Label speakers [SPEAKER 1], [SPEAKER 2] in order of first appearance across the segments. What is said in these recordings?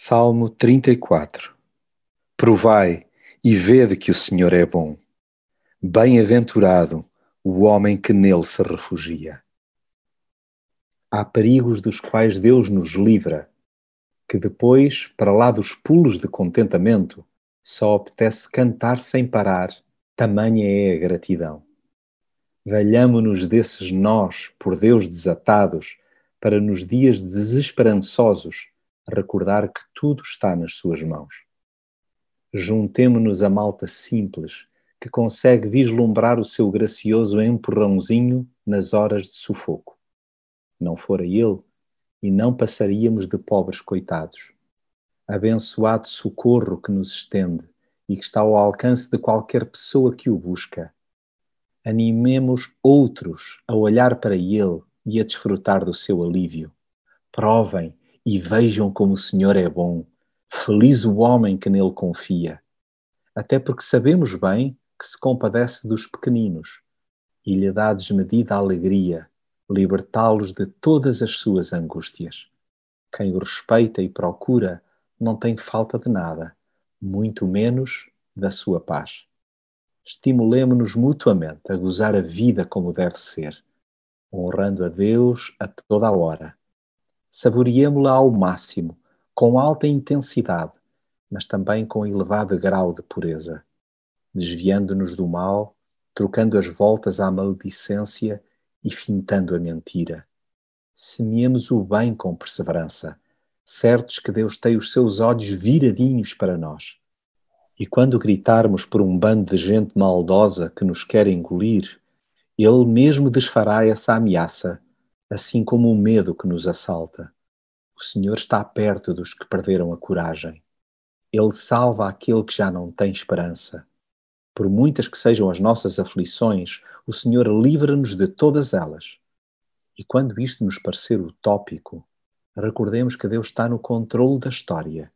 [SPEAKER 1] Salmo 34 Provai e vede que o Senhor é bom. Bem-aventurado o homem que nele se refugia. Há perigos dos quais Deus nos livra, que depois, para lá dos pulos de contentamento, só apetece cantar sem parar, tamanha é a gratidão. Valhamo-nos desses nós, por Deus desatados, para nos dias desesperançosos recordar que tudo está nas suas mãos. Juntemo-nos a malta simples que consegue vislumbrar o seu gracioso empurrãozinho nas horas de sufoco. Não fora ele, e não passaríamos de pobres coitados. Abençoado socorro que nos estende e que está ao alcance de qualquer pessoa que o busca. Animemos outros a olhar para ele e a desfrutar do seu alívio. Provem e vejam como o Senhor é bom. Feliz o homem que nele confia. Até porque sabemos bem que se compadece dos pequeninos e lhe dá desmedida alegria libertá-los de todas as suas angústias. Quem o respeita e procura não tem falta de nada, muito menos da sua paz. Estimulemo-nos mutuamente a gozar a vida como deve ser, honrando a Deus a toda a hora saboreemo-la ao máximo, com alta intensidade, mas também com elevado grau de pureza, desviando-nos do mal, trocando as voltas à maledicência e fintando a mentira. Semeemos o bem com perseverança, certos que Deus tem os seus olhos viradinhos para nós. E quando gritarmos por um bando de gente maldosa que nos quer engolir, Ele mesmo desfará essa ameaça assim como o medo que nos assalta. O Senhor está perto dos que perderam a coragem. Ele salva aquele que já não tem esperança. Por muitas que sejam as nossas aflições, o Senhor livra-nos de todas elas. E quando isto nos parecer utópico, recordemos que Deus está no controle da história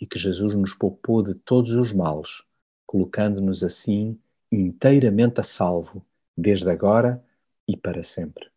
[SPEAKER 1] e que Jesus nos poupou de todos os males, colocando-nos assim inteiramente a salvo, desde agora e para sempre.